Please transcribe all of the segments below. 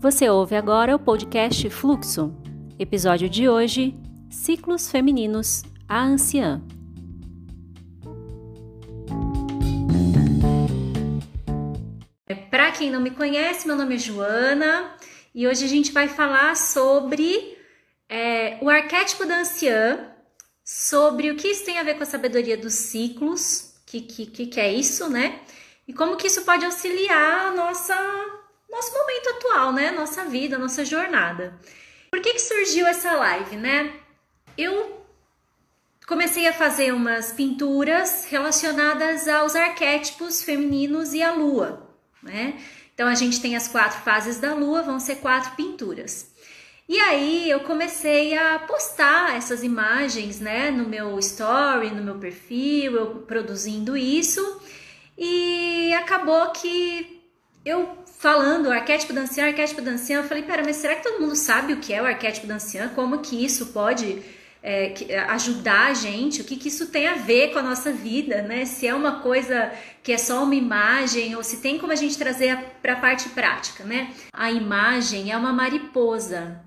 Você ouve agora o podcast Fluxo. Episódio de hoje: Ciclos Femininos, a Anciã. Para quem não me conhece, meu nome é Joana e hoje a gente vai falar sobre é, o arquétipo da anciã, sobre o que isso tem a ver com a sabedoria dos ciclos, que, que, que é isso, né? E como que isso pode auxiliar a nossa nosso momento atual, né? Nossa vida, nossa jornada. Por que, que surgiu essa live, né? Eu comecei a fazer umas pinturas relacionadas aos arquétipos femininos e à lua, né? Então a gente tem as quatro fases da lua, vão ser quatro pinturas. E aí eu comecei a postar essas imagens, né, no meu story, no meu perfil, eu produzindo isso, e acabou que eu falando arquétipo da anciã, arquétipo da anciã, eu falei, pera, mas será que todo mundo sabe o que é o arquétipo da anciã? Como que isso pode é, ajudar a gente? O que, que isso tem a ver com a nossa vida, né? Se é uma coisa que é só uma imagem ou se tem como a gente trazer para a parte prática, né? A imagem é uma mariposa,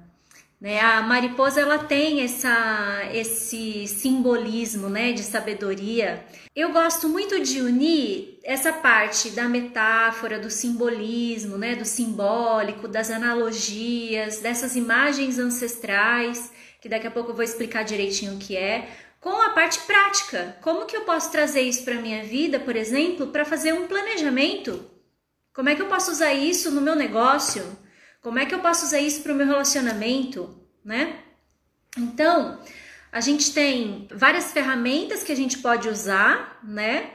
né? A mariposa ela tem essa, esse simbolismo né, de sabedoria. Eu gosto muito de unir essa parte da metáfora, do simbolismo, né, do simbólico, das analogias, dessas imagens ancestrais, que daqui a pouco eu vou explicar direitinho o que é, com a parte prática. Como que eu posso trazer isso para a minha vida, por exemplo, para fazer um planejamento? Como é que eu posso usar isso no meu negócio? Como é que eu posso usar isso para o meu relacionamento, né? Então, a gente tem várias ferramentas que a gente pode usar, né?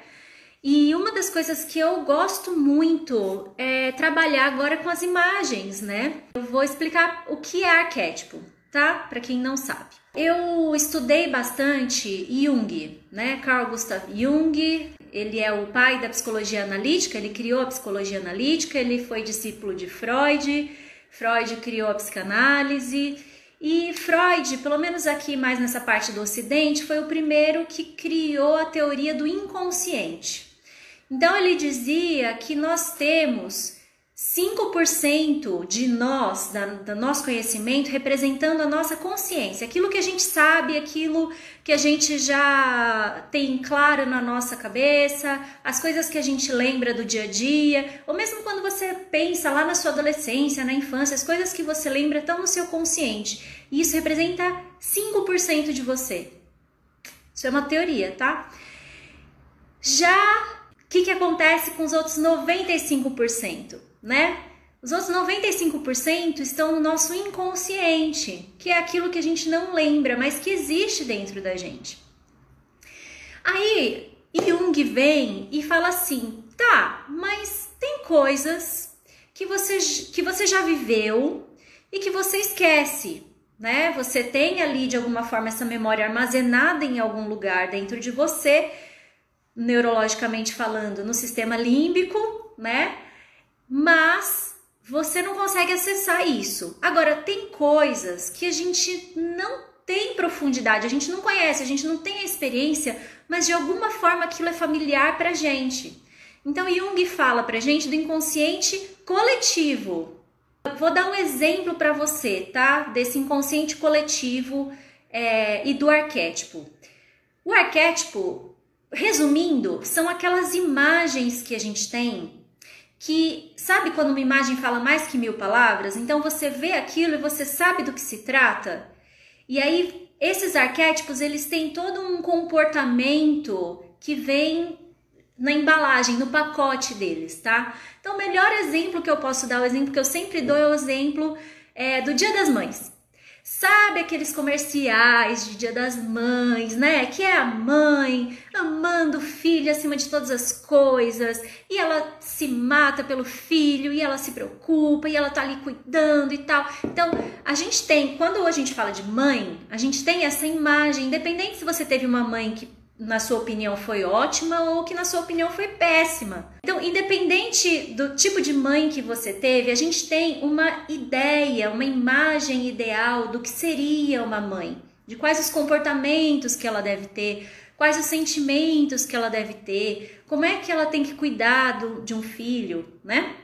E uma das coisas que eu gosto muito é trabalhar agora com as imagens, né? Eu vou explicar o que é arquétipo, tá? Para quem não sabe. Eu estudei bastante Jung, né? Carl Gustav Jung, ele é o pai da psicologia analítica, ele criou a psicologia analítica, ele foi discípulo de Freud, Freud criou a psicanálise e Freud, pelo menos aqui mais nessa parte do Ocidente, foi o primeiro que criou a teoria do inconsciente. Então ele dizia que nós temos 5% de nós, da, do nosso conhecimento, representando a nossa consciência, aquilo que a gente sabe, aquilo que a gente já tem claro na nossa cabeça, as coisas que a gente lembra do dia a dia, ou mesmo quando você pensa lá na sua adolescência, na infância, as coisas que você lembra estão no seu consciente. E isso representa 5% de você. Isso é uma teoria, tá? Já o que, que acontece com os outros 95%? Né? Os outros 95% estão no nosso inconsciente, que é aquilo que a gente não lembra, mas que existe dentro da gente. Aí Jung vem e fala assim: tá, mas tem coisas que você, que você já viveu e que você esquece, né? Você tem ali de alguma forma essa memória armazenada em algum lugar dentro de você, neurologicamente falando, no sistema límbico, né? Mas você não consegue acessar isso. Agora, tem coisas que a gente não tem profundidade, a gente não conhece, a gente não tem a experiência, mas de alguma forma aquilo é familiar pra gente. Então, Jung fala pra gente do inconsciente coletivo. vou dar um exemplo para você, tá? Desse inconsciente coletivo é, e do arquétipo. O arquétipo, resumindo, são aquelas imagens que a gente tem que sabe quando uma imagem fala mais que mil palavras? Então você vê aquilo e você sabe do que se trata. E aí esses arquétipos eles têm todo um comportamento que vem na embalagem, no pacote deles, tá? Então o melhor exemplo que eu posso dar, o exemplo que eu sempre dou é o exemplo é, do Dia das Mães. Sabe aqueles comerciais de Dia das Mães, né? Que é a mãe amando o filho acima de todas as coisas, e ela se mata pelo filho, e ela se preocupa, e ela tá ali cuidando e tal. Então, a gente tem, quando a gente fala de mãe, a gente tem essa imagem, independente se você teve uma mãe que na sua opinião foi ótima ou que na sua opinião foi péssima. Então, independente do tipo de mãe que você teve, a gente tem uma ideia, uma imagem ideal do que seria uma mãe, de quais os comportamentos que ela deve ter, quais os sentimentos que ela deve ter, como é que ela tem que cuidar do, de um filho, né?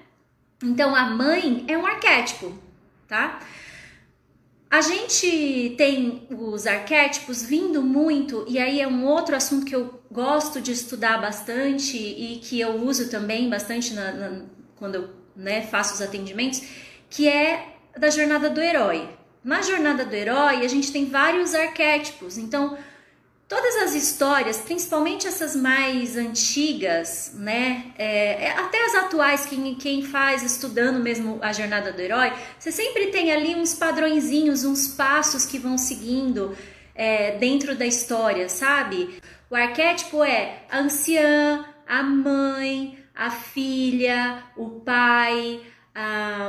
Então a mãe é um arquétipo, tá? A gente tem os arquétipos vindo muito, e aí é um outro assunto que eu gosto de estudar bastante e que eu uso também bastante na, na, quando eu né, faço os atendimentos, que é da jornada do herói. Na jornada do herói, a gente tem vários arquétipos, então todas as histórias, principalmente essas mais antigas, né, é, é, até as atuais, quem, quem faz estudando mesmo a jornada do herói, você sempre tem ali uns padrõezinhos, uns passos que vão seguindo é, dentro da história, sabe? O arquétipo é a anciã, a mãe, a filha, o pai,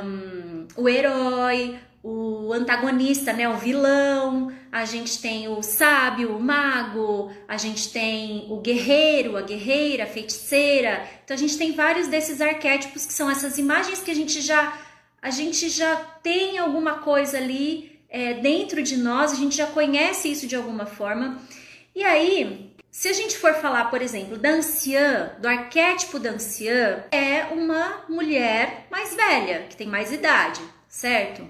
um, o herói, o antagonista, né, o vilão, a gente tem o sábio, o mago, a gente tem o guerreiro, a guerreira, a feiticeira. Então a gente tem vários desses arquétipos que são essas imagens que a gente já a gente já tem alguma coisa ali é, dentro de nós, a gente já conhece isso de alguma forma. E aí, se a gente for falar, por exemplo, da anciã, do arquétipo da anciã, é uma mulher mais velha, que tem mais idade, certo?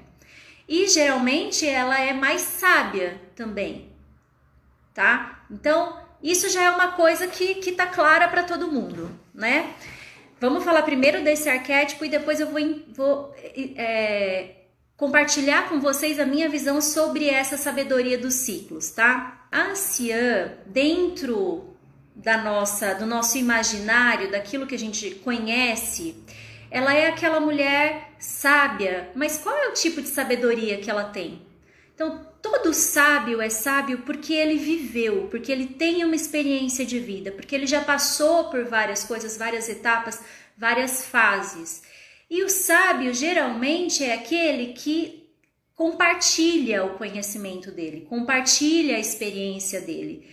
E geralmente ela é mais sábia também, tá? Então, isso já é uma coisa que, que tá clara para todo mundo, né? Vamos falar primeiro desse arquétipo e depois eu vou, vou é, compartilhar com vocês a minha visão sobre essa sabedoria dos ciclos, tá? A anciã, dentro da nossa, do nosso imaginário, daquilo que a gente conhece, ela é aquela mulher sábia, mas qual é o tipo de sabedoria que ela tem? Então, todo sábio é sábio porque ele viveu, porque ele tem uma experiência de vida, porque ele já passou por várias coisas, várias etapas, várias fases. E o sábio geralmente é aquele que compartilha o conhecimento dele, compartilha a experiência dele.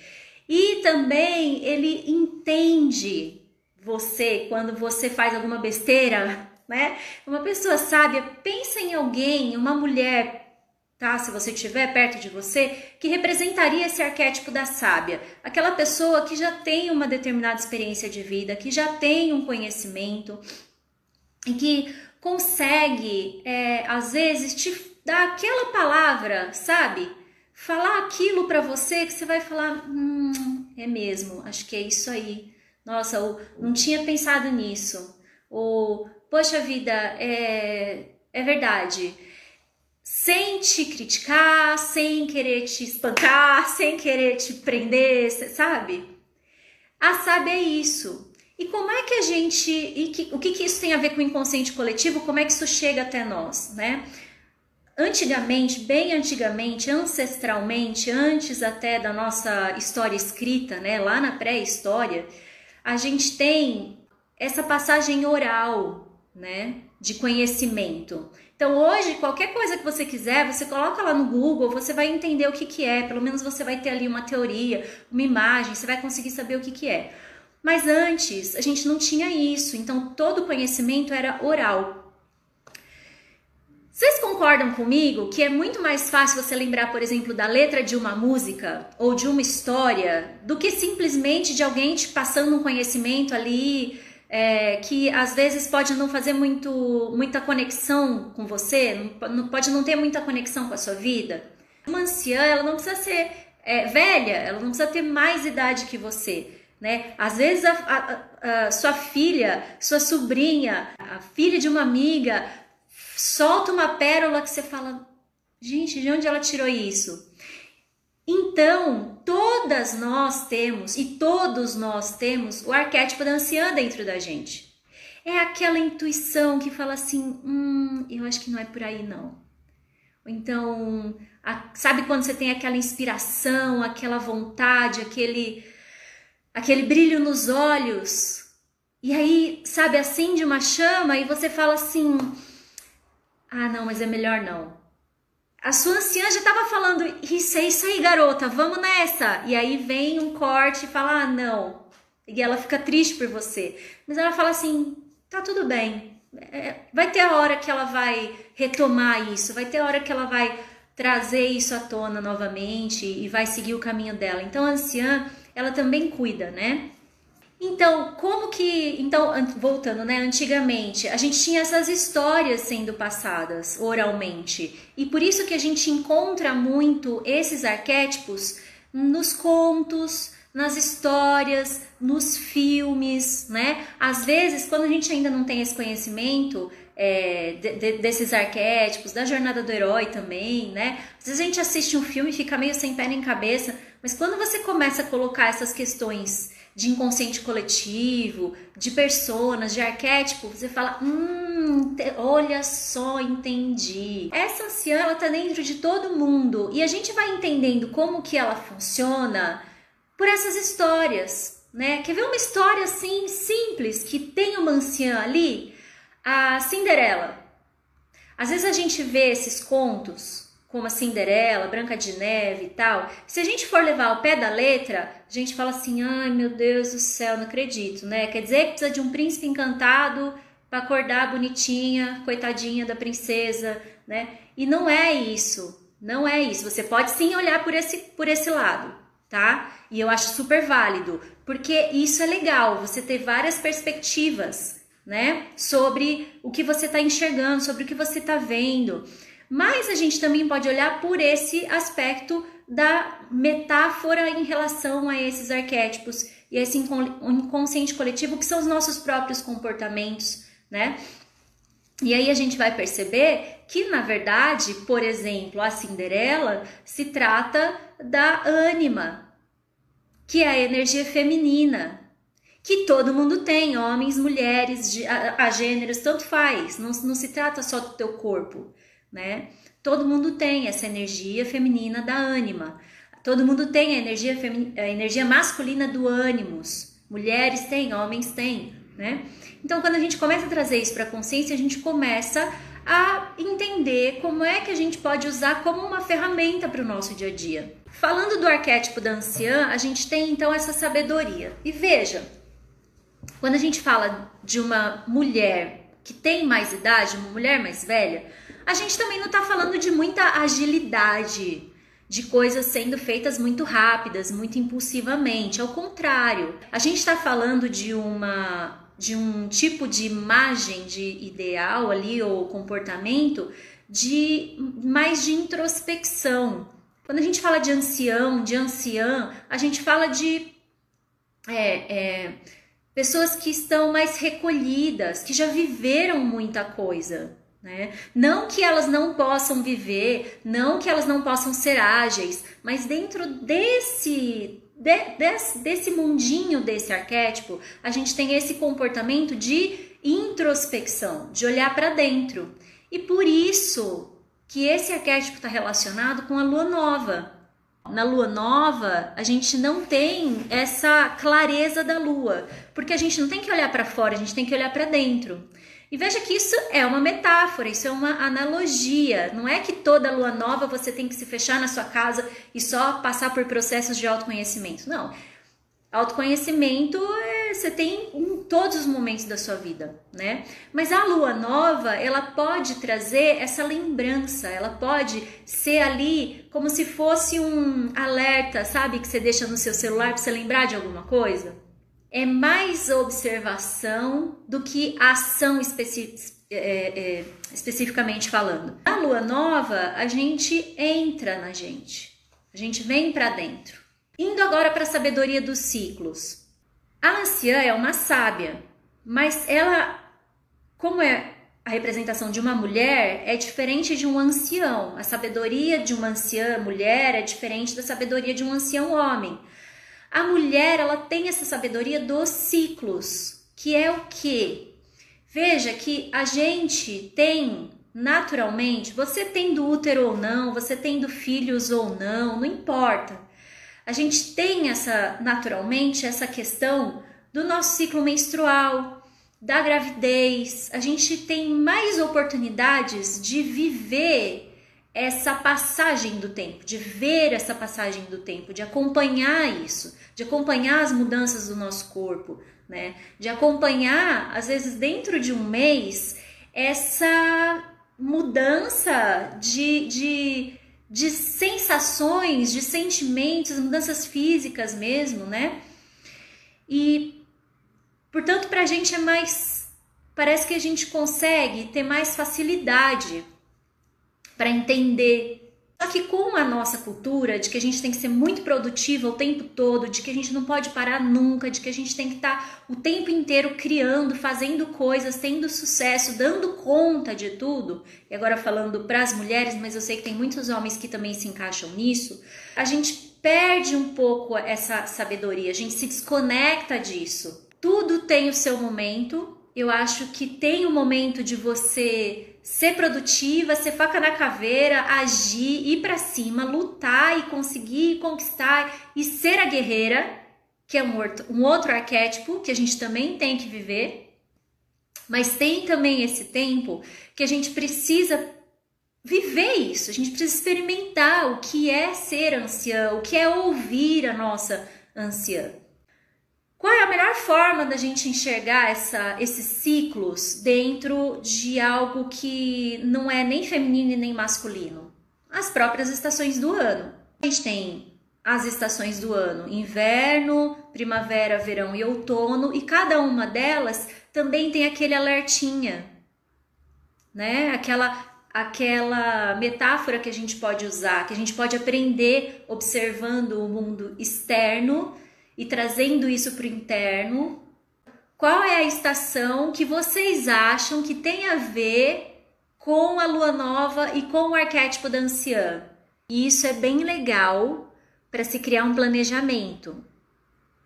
E também ele entende você quando você faz alguma besteira, né? Uma pessoa sábia, pensa em alguém, uma mulher, tá? Se você estiver perto de você, que representaria esse arquétipo da sábia, aquela pessoa que já tem uma determinada experiência de vida, que já tem um conhecimento e que consegue, é, às vezes, te dar aquela palavra, sabe? Falar aquilo para você que você vai falar, hum, é mesmo, acho que é isso aí nossa, ou não tinha pensado nisso. Ou, poxa vida, é, é verdade. Sem te criticar, sem querer te espancar, sem querer te prender, sabe? A sabe é isso. E como é que a gente. E que, o que, que isso tem a ver com o inconsciente coletivo? Como é que isso chega até nós, né? Antigamente, bem antigamente, ancestralmente, antes até da nossa história escrita, né, lá na pré-história, a gente tem essa passagem oral, né, de conhecimento. Então, hoje, qualquer coisa que você quiser, você coloca lá no Google, você vai entender o que, que é, pelo menos você vai ter ali uma teoria, uma imagem, você vai conseguir saber o que, que é. Mas antes, a gente não tinha isso, então todo o conhecimento era oral. Vocês concordam comigo que é muito mais fácil você lembrar, por exemplo, da letra de uma música ou de uma história do que simplesmente de alguém te passando um conhecimento ali é, que às vezes pode não fazer muito, muita conexão com você, não, pode não ter muita conexão com a sua vida? Uma anciã, ela não precisa ser é, velha, ela não precisa ter mais idade que você. Né? Às vezes a, a, a, sua filha, sua sobrinha, a filha de uma amiga solta uma pérola que você fala, gente, de onde ela tirou isso? Então, todas nós temos e todos nós temos o arquétipo da anciã dentro da gente. É aquela intuição que fala assim: hum, eu acho que não é por aí não. Então, a, sabe quando você tem aquela inspiração, aquela vontade, aquele, aquele brilho nos olhos? E aí, sabe, acende uma chama e você fala assim: ah, não, mas é melhor não. A sua anciã já estava falando, isso é isso aí, garota, vamos nessa. E aí vem um corte e fala, ah, não. E ela fica triste por você. Mas ela fala assim, tá tudo bem. É, vai ter a hora que ela vai retomar isso, vai ter a hora que ela vai trazer isso à tona novamente e vai seguir o caminho dela. Então a anciã, ela também cuida, né? Então, como que. Então, voltando, né? Antigamente, a gente tinha essas histórias sendo passadas oralmente. E por isso que a gente encontra muito esses arquétipos nos contos, nas histórias, nos filmes, né? Às vezes, quando a gente ainda não tem esse conhecimento é, de, de, desses arquétipos, da jornada do herói também, né? Às vezes a gente assiste um filme e fica meio sem pé nem cabeça, mas quando você começa a colocar essas questões de inconsciente coletivo, de personas, de arquétipo, você fala, hum, olha só, entendi. Essa anciã, ela tá dentro de todo mundo e a gente vai entendendo como que ela funciona por essas histórias, né? Quer ver uma história assim simples que tem uma anciã ali? A Cinderela. Às vezes a gente vê esses contos como a Cinderela, Branca de Neve e tal. Se a gente for levar ao pé da letra, a gente fala assim: "Ai, meu Deus do céu, não acredito", né? Quer dizer que precisa de um príncipe encantado para acordar bonitinha, coitadinha da princesa, né? E não é isso. Não é isso. Você pode sim olhar por esse por esse lado tá? E eu acho super válido, porque isso é legal, você ter várias perspectivas, né? Sobre o que você está enxergando, sobre o que você está vendo. Mas a gente também pode olhar por esse aspecto da metáfora em relação a esses arquétipos e esse inconsciente coletivo que são os nossos próprios comportamentos, né? E aí a gente vai perceber que, na verdade, por exemplo, a Cinderela se trata da ânima, que é a energia feminina, que todo mundo tem, homens, mulheres, a, gêneros, tanto faz, não, não se trata só do teu corpo, né? Todo mundo tem essa energia feminina da ânima. Todo mundo tem a energia, a energia masculina do ânimos. Mulheres têm, homens têm, né? Então, quando a gente começa a trazer isso para a consciência, a gente começa a entender como é que a gente pode usar como uma ferramenta para o nosso dia a dia. Falando do arquétipo da anciã, a gente tem então essa sabedoria. E veja, quando a gente fala de uma mulher que tem mais idade, uma mulher mais velha, a gente também não está falando de muita agilidade, de coisas sendo feitas muito rápidas, muito impulsivamente. Ao contrário, a gente está falando de uma de um tipo de imagem de ideal ali ou comportamento de mais de introspecção. Quando a gente fala de ancião, de anciã, a gente fala de é, é, pessoas que estão mais recolhidas, que já viveram muita coisa. Né? Não que elas não possam viver, não que elas não possam ser ágeis, mas dentro desse de, desse, desse mundinho desse arquétipo, a gente tem esse comportamento de introspecção, de olhar para dentro. E por isso que esse arquétipo está relacionado com a lua nova. Na lua nova, a gente não tem essa clareza da lua, porque a gente não tem que olhar para fora, a gente tem que olhar para dentro. E veja que isso é uma metáfora, isso é uma analogia. Não é que toda lua nova você tem que se fechar na sua casa e só passar por processos de autoconhecimento. Não. Autoconhecimento é, você tem em todos os momentos da sua vida, né? Mas a lua nova, ela pode trazer essa lembrança, ela pode ser ali como se fosse um alerta, sabe? Que você deixa no seu celular para você lembrar de alguma coisa é mais observação do que ação especi é, é, especificamente falando. Na lua nova, a gente entra na gente, a gente vem para dentro. Indo agora para a sabedoria dos ciclos. A anciã é uma sábia, mas ela, como é a representação de uma mulher, é diferente de um ancião. A sabedoria de uma anciã mulher é diferente da sabedoria de um ancião homem. A mulher, ela tem essa sabedoria dos ciclos, que é o que? Veja que a gente tem naturalmente, você tendo útero ou não, você tendo filhos ou não, não importa. A gente tem essa naturalmente essa questão do nosso ciclo menstrual, da gravidez. A gente tem mais oportunidades de viver essa passagem do tempo, de ver essa passagem do tempo, de acompanhar isso, de acompanhar as mudanças do nosso corpo, né? De acompanhar, às vezes dentro de um mês, essa mudança de, de, de sensações, de sentimentos, mudanças físicas mesmo, né? E Portanto, para a gente é mais. Parece que a gente consegue ter mais facilidade para entender só que com a nossa cultura de que a gente tem que ser muito produtiva o tempo todo, de que a gente não pode parar nunca, de que a gente tem que estar tá o tempo inteiro criando, fazendo coisas, tendo sucesso, dando conta de tudo. E agora falando para as mulheres, mas eu sei que tem muitos homens que também se encaixam nisso. A gente perde um pouco essa sabedoria, a gente se desconecta disso. Tudo tem o seu momento. Eu acho que tem o momento de você ser produtiva, ser faca na caveira, agir, ir para cima, lutar e conseguir conquistar e ser a guerreira, que é um outro, arquétipo que a gente também tem que viver. Mas tem também esse tempo que a gente precisa viver isso, a gente precisa experimentar o que é ser anciã, o que é ouvir a nossa anciã. Qual é a melhor forma da gente enxergar essa, esses ciclos dentro de algo que não é nem feminino e nem masculino? As próprias estações do ano. A gente tem as estações do ano: inverno, primavera, verão e outono, e cada uma delas também tem aquele alertinha, né? Aquela aquela metáfora que a gente pode usar, que a gente pode aprender observando o mundo externo e trazendo isso para o interno, qual é a estação que vocês acham que tem a ver com a lua nova e com o arquétipo da anciã? E isso é bem legal para se criar um planejamento,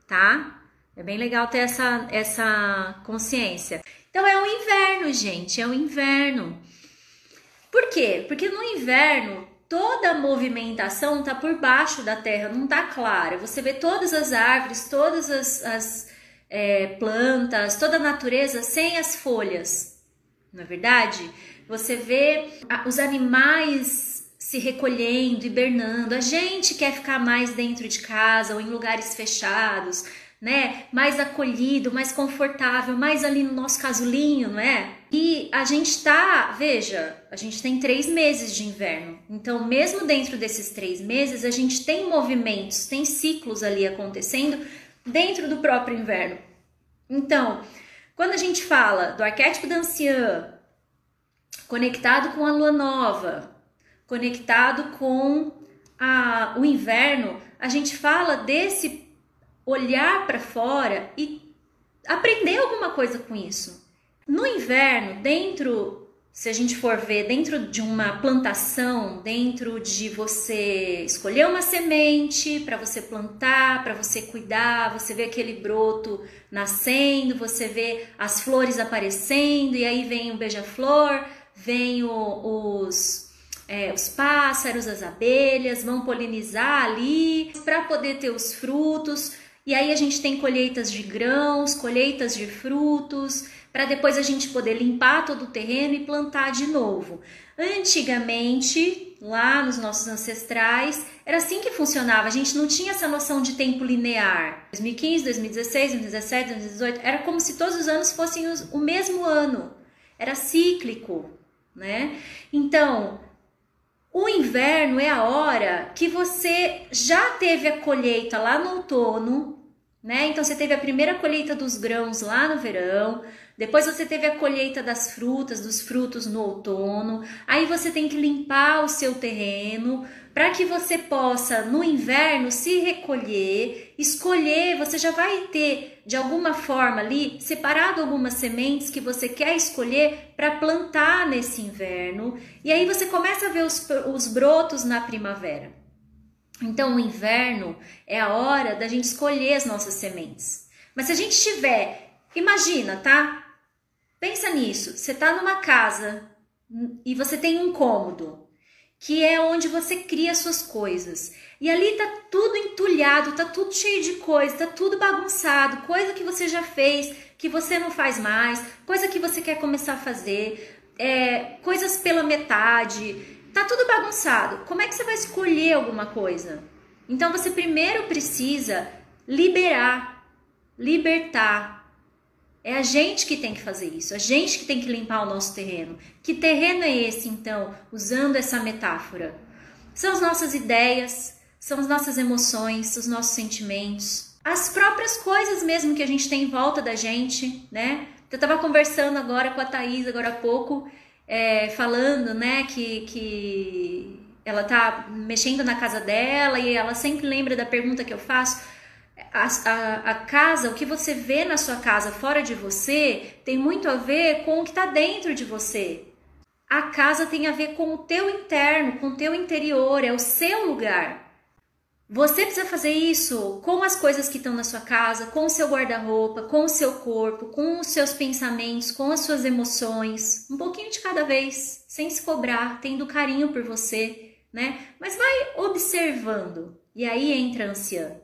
tá? É bem legal ter essa, essa consciência. Então é o inverno, gente, é o inverno. Por quê? Porque no inverno toda a movimentação está por baixo da terra, não está clara. Você vê todas as árvores, todas as, as é, plantas, toda a natureza sem as folhas, não é verdade? Você vê os animais se recolhendo, hibernando. A gente quer ficar mais dentro de casa ou em lugares fechados, né? Mais acolhido, mais confortável, mais ali no nosso casulinho, não é? E a gente tá, veja, a gente tem três meses de inverno. Então, mesmo dentro desses três meses, a gente tem movimentos, tem ciclos ali acontecendo dentro do próprio inverno. Então, quando a gente fala do arquétipo da anciã, conectado com a lua nova, conectado com a, o inverno, a gente fala desse olhar para fora e aprender alguma coisa com isso. No inverno, dentro, se a gente for ver, dentro de uma plantação, dentro de você escolher uma semente para você plantar, para você cuidar, você vê aquele broto nascendo, você vê as flores aparecendo e aí vem o beija-flor, vem o, os é, os pássaros, as abelhas vão polinizar ali para poder ter os frutos. E aí a gente tem colheitas de grãos, colheitas de frutos, para depois a gente poder limpar todo o terreno e plantar de novo. Antigamente, lá nos nossos ancestrais, era assim que funcionava. A gente não tinha essa noção de tempo linear. 2015, 2016, 2017, 2018, era como se todos os anos fossem o mesmo ano. Era cíclico, né? Então, inverno é a hora que você já teve a colheita lá no outono, né? Então você teve a primeira colheita dos grãos lá no verão, depois você teve a colheita das frutas, dos frutos no outono. Aí você tem que limpar o seu terreno, para que você possa no inverno se recolher, escolher, você já vai ter de alguma forma ali separado algumas sementes que você quer escolher para plantar nesse inverno, e aí você começa a ver os, os brotos na primavera. Então, o inverno é a hora da gente escolher as nossas sementes. Mas se a gente tiver, imagina, tá? Pensa nisso. Você tá numa casa e você tem um cômodo que é onde você cria suas coisas. E ali tá tudo entulhado, tá tudo cheio de coisa, tá tudo bagunçado, coisa que você já fez, que você não faz mais, coisa que você quer começar a fazer, é, coisas pela metade, tá tudo bagunçado. Como é que você vai escolher alguma coisa? Então você primeiro precisa liberar, libertar, é a gente que tem que fazer isso, a gente que tem que limpar o nosso terreno. Que terreno é esse, então, usando essa metáfora? São as nossas ideias, são as nossas emoções, os nossos sentimentos. as próprias coisas mesmo que a gente tem em volta da gente, né? Eu estava conversando agora com a Thaís, agora há pouco, é, falando, né, que, que ela tá mexendo na casa dela e ela sempre lembra da pergunta que eu faço. A, a, a, casa, o que você vê na sua casa fora de você, tem muito a ver com o que está dentro de você. A casa tem a ver com o teu interno, com o teu interior, é o seu lugar. Você precisa fazer isso com as coisas que estão na sua casa, com o seu guarda-roupa, com o seu corpo, com os seus pensamentos, com as suas emoções, um pouquinho de cada vez, sem se cobrar, tendo carinho por você, né? Mas vai observando. E aí entra a anciã.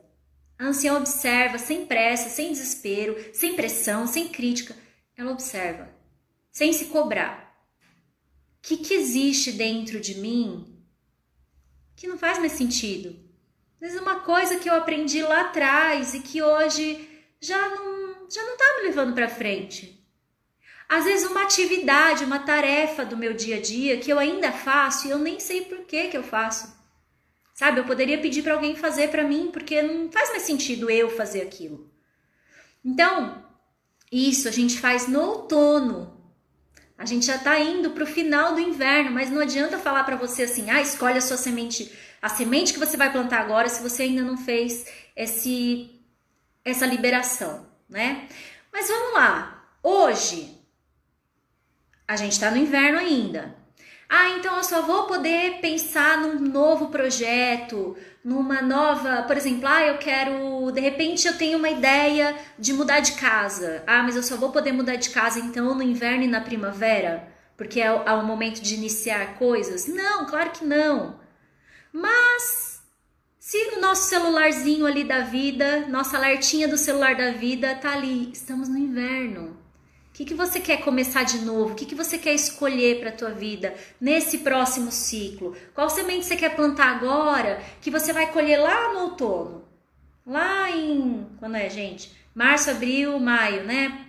A anciã observa sem pressa, sem desespero, sem pressão, sem crítica. Ela observa, sem se cobrar. O que, que existe dentro de mim que não faz mais sentido? Às vezes uma coisa que eu aprendi lá atrás e que hoje já não já não tá me levando para frente. Às vezes uma atividade, uma tarefa do meu dia a dia que eu ainda faço e eu nem sei por que que eu faço. Sabe, eu poderia pedir para alguém fazer para mim porque não faz mais sentido eu fazer aquilo. Então, isso a gente faz no outono. A gente já está indo para o final do inverno, mas não adianta falar para você assim, ah, escolhe a sua semente a semente que você vai plantar agora se você ainda não fez esse, essa liberação, né? Mas vamos lá. Hoje, a gente está no inverno ainda. Ah, então eu só vou poder pensar num novo projeto, numa nova, por exemplo, ah, eu quero, de repente eu tenho uma ideia de mudar de casa. Ah, mas eu só vou poder mudar de casa então no inverno e na primavera, porque é o, é momento de iniciar coisas? Não, claro que não. Mas se no nosso celularzinho ali da vida, nossa alertinha do celular da vida tá ali, estamos no inverno. O que, que você quer começar de novo? O que, que você quer escolher para a tua vida nesse próximo ciclo? Qual semente você quer plantar agora que você vai colher lá no outono? Lá em. Quando é, gente? Março, abril, maio, né?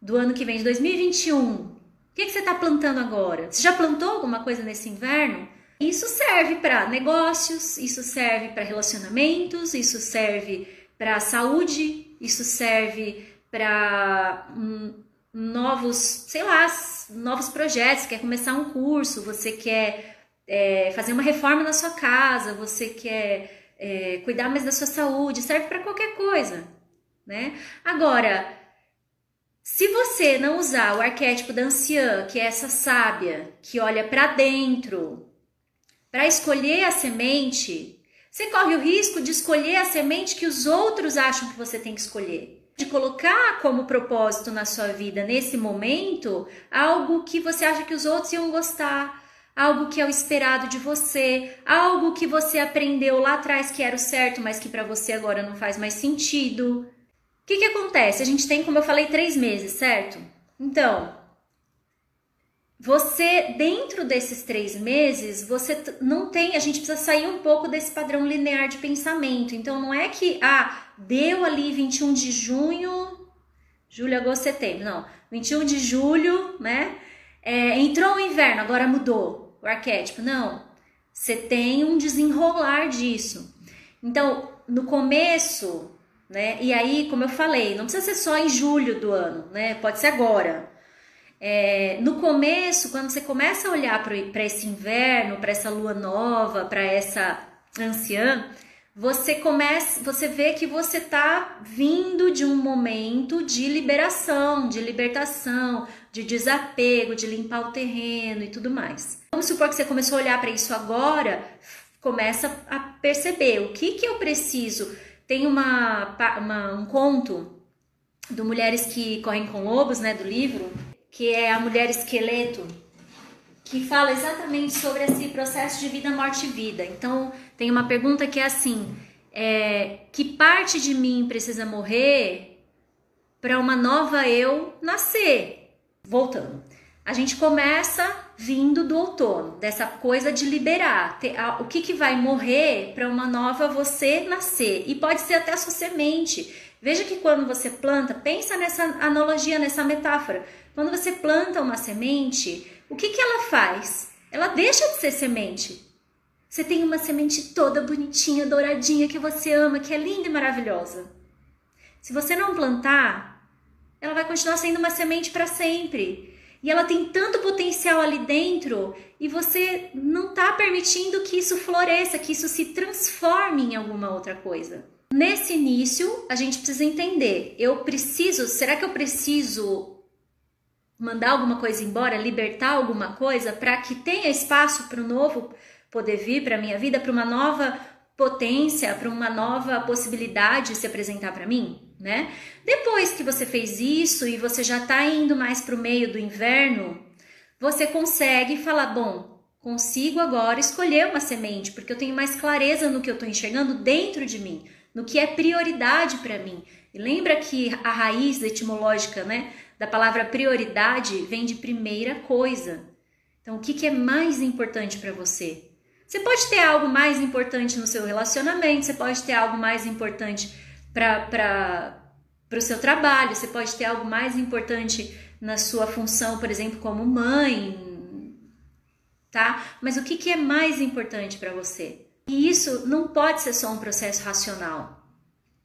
Do ano que vem, de 2021. O que, que você está plantando agora? Você já plantou alguma coisa nesse inverno? Isso serve para negócios, isso serve para relacionamentos, isso serve para saúde, isso serve para hum, novos, sei lá, novos projetos. Quer começar um curso, você quer é, fazer uma reforma na sua casa, você quer é, cuidar mais da sua saúde, serve para qualquer coisa, né? Agora, se você não usar o arquétipo da anciã, que é essa sábia, que olha para dentro, para escolher a semente, você corre o risco de escolher a semente que os outros acham que você tem que escolher. De colocar como propósito na sua vida nesse momento algo que você acha que os outros iam gostar, algo que é o esperado de você, algo que você aprendeu lá atrás que era o certo, mas que para você agora não faz mais sentido. O que, que acontece? A gente tem, como eu falei, três meses, certo? Então, você, dentro desses três meses, você não tem. A gente precisa sair um pouco desse padrão linear de pensamento. Então, não é que, ah, deu ali 21 de junho, julho, agosto, setembro. Não, 21 de julho, né? É, entrou o inverno, agora mudou o arquétipo. Não, você tem um desenrolar disso. Então, no começo, né? E aí, como eu falei, não precisa ser só em julho do ano, né? Pode ser agora. É, no começo, quando você começa a olhar para esse inverno, para essa lua nova, para essa anciã, você começa, você vê que você está vindo de um momento de liberação, de libertação, de desapego, de limpar o terreno e tudo mais. Vamos supor que você começou a olhar para isso agora, começa a perceber o que que eu preciso. Tem uma, uma um conto do Mulheres que Correm com Lobos, né, do livro, que é a mulher esqueleto, que fala exatamente sobre esse processo de vida, morte e vida. Então, tem uma pergunta que é assim: é, que parte de mim precisa morrer para uma nova eu nascer? Voltando. A gente começa vindo do outono, dessa coisa de liberar. O que, que vai morrer para uma nova você nascer? E pode ser até a sua semente. Veja que quando você planta, pensa nessa analogia, nessa metáfora. Quando você planta uma semente, o que, que ela faz? Ela deixa de ser semente. Você tem uma semente toda bonitinha, douradinha, que você ama, que é linda e maravilhosa. Se você não plantar, ela vai continuar sendo uma semente para sempre. E ela tem tanto potencial ali dentro e você não está permitindo que isso floresça, que isso se transforme em alguma outra coisa. Nesse início, a gente precisa entender: eu preciso, será que eu preciso mandar alguma coisa embora, libertar alguma coisa para que tenha espaço para o novo poder vir para minha vida, para uma nova potência, para uma nova possibilidade se apresentar para mim, né? Depois que você fez isso e você já está indo mais para o meio do inverno, você consegue falar, bom, consigo agora escolher uma semente, porque eu tenho mais clareza no que eu estou enxergando dentro de mim, no que é prioridade para mim. E lembra que a raiz etimológica, né, da palavra prioridade vem de primeira coisa. Então, o que, que é mais importante para você? Você pode ter algo mais importante no seu relacionamento, você pode ter algo mais importante para o seu trabalho, você pode ter algo mais importante na sua função, por exemplo, como mãe, tá? Mas o que, que é mais importante para você? E isso não pode ser só um processo racional.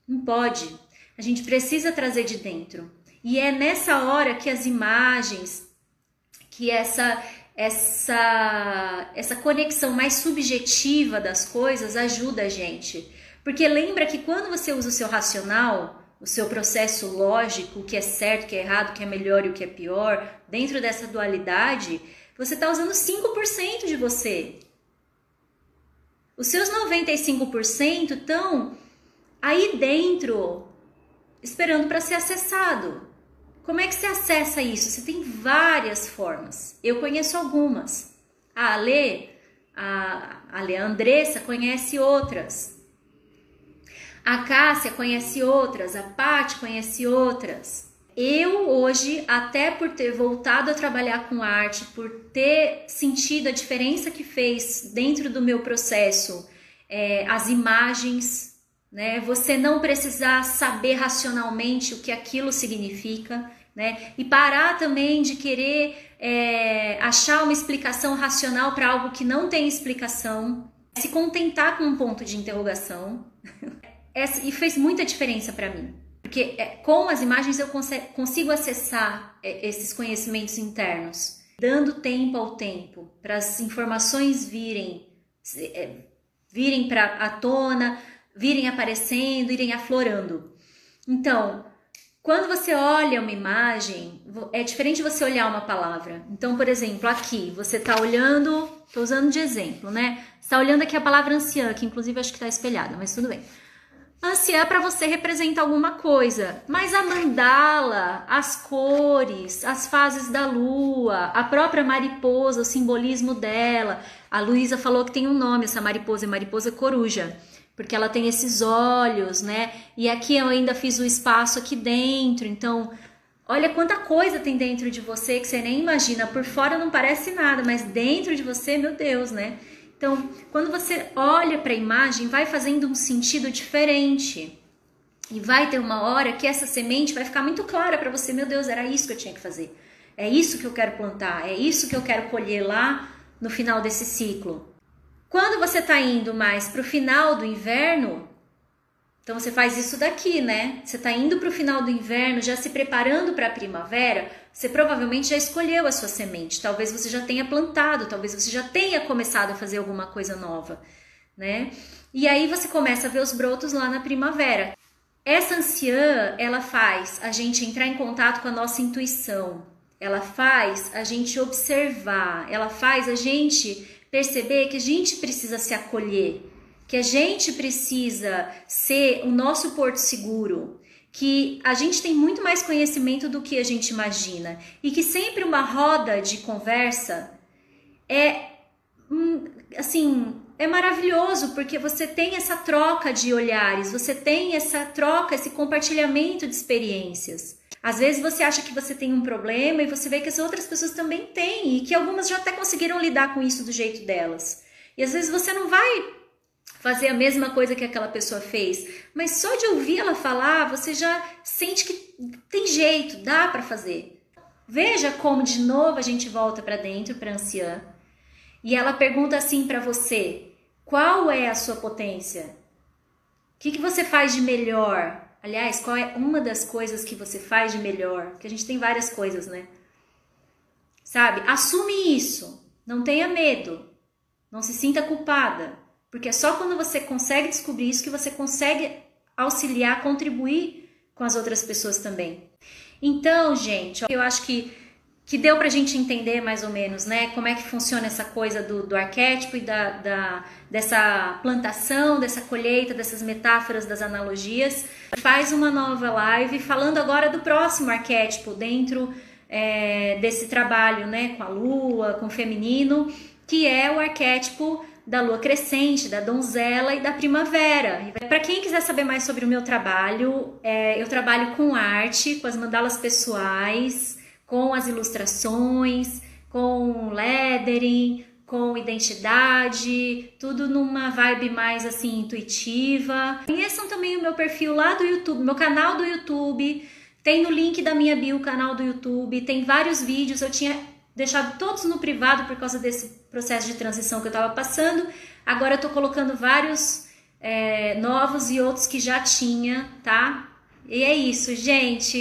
Não pode. A gente precisa trazer de dentro. E é nessa hora que as imagens, que essa essa essa conexão mais subjetiva das coisas ajuda a gente. Porque lembra que quando você usa o seu racional, o seu processo lógico, o que é certo, o que é errado, o que é melhor e o que é pior, dentro dessa dualidade, você está usando 5% de você. Os seus 95% estão aí dentro, esperando para ser acessado. Como é que você acessa isso? Você tem várias formas. Eu conheço algumas. A Ale, a, a Andressa conhece outras. A Cássia conhece outras, a Paty conhece outras. Eu hoje, até por ter voltado a trabalhar com arte, por ter sentido a diferença que fez dentro do meu processo, é, as imagens, né? Você não precisar saber racionalmente o que aquilo significa né? E parar também de querer é, achar uma explicação racional para algo que não tem explicação, se contentar com um ponto de interrogação. Essa, e fez muita diferença para mim, porque é, com as imagens eu consigo acessar é, esses conhecimentos internos, dando tempo ao tempo para as informações virem, é, virem para a tona, virem aparecendo, irem aflorando. Então, quando você olha uma imagem, é diferente você olhar uma palavra. Então, por exemplo, aqui, você está olhando, estou usando de exemplo, né? está olhando aqui a palavra anciã, que inclusive acho que está espelhada, mas tudo bem. Anciã para você representa alguma coisa, mas a mandala, as cores, as fases da lua, a própria mariposa, o simbolismo dela. A Luísa falou que tem um nome, essa mariposa é mariposa coruja porque ela tem esses olhos, né? E aqui eu ainda fiz o espaço aqui dentro, então olha quanta coisa tem dentro de você que você nem imagina. Por fora não parece nada, mas dentro de você, meu Deus, né? Então, quando você olha para a imagem, vai fazendo um sentido diferente. E vai ter uma hora que essa semente vai ficar muito clara para você, meu Deus, era isso que eu tinha que fazer. É isso que eu quero plantar, é isso que eu quero colher lá no final desse ciclo. Quando você está indo mais para o final do inverno, então você faz isso daqui, né? Você está indo para o final do inverno, já se preparando para a primavera, você provavelmente já escolheu a sua semente. Talvez você já tenha plantado, talvez você já tenha começado a fazer alguma coisa nova, né? E aí você começa a ver os brotos lá na primavera. Essa anciã, ela faz a gente entrar em contato com a nossa intuição. Ela faz a gente observar, ela faz a gente perceber que a gente precisa se acolher, que a gente precisa ser o nosso porto seguro, que a gente tem muito mais conhecimento do que a gente imagina e que sempre uma roda de conversa é assim é maravilhoso porque você tem essa troca de olhares, você tem essa troca, esse compartilhamento de experiências. Às vezes você acha que você tem um problema e você vê que as outras pessoas também têm e que algumas já até conseguiram lidar com isso do jeito delas. E às vezes você não vai fazer a mesma coisa que aquela pessoa fez, mas só de ouvir ela falar, você já sente que tem jeito, dá para fazer. Veja como de novo a gente volta para dentro para anciã e ela pergunta assim para você: qual é a sua potência? O que, que você faz de melhor? Aliás, qual é uma das coisas que você faz de melhor? Porque a gente tem várias coisas, né? Sabe? Assume isso. Não tenha medo. Não se sinta culpada. Porque é só quando você consegue descobrir isso que você consegue auxiliar, contribuir com as outras pessoas também. Então, gente, eu acho que que deu pra gente entender mais ou menos, né, como é que funciona essa coisa do, do arquétipo e da, da, dessa plantação, dessa colheita, dessas metáforas, das analogias. Faz uma nova live falando agora do próximo arquétipo dentro é, desse trabalho, né, com a lua, com o feminino, que é o arquétipo da lua crescente, da donzela e da primavera. Para quem quiser saber mais sobre o meu trabalho, é, eu trabalho com arte, com as mandalas pessoais, com as ilustrações, com lettering, com identidade, tudo numa vibe mais assim intuitiva. Conheçam também o meu perfil lá do YouTube, meu canal do YouTube. Tem no link da minha bio o canal do YouTube, tem vários vídeos. Eu tinha deixado todos no privado por causa desse processo de transição que eu estava passando. Agora eu tô colocando vários é, novos e outros que já tinha, tá? E é isso, gente.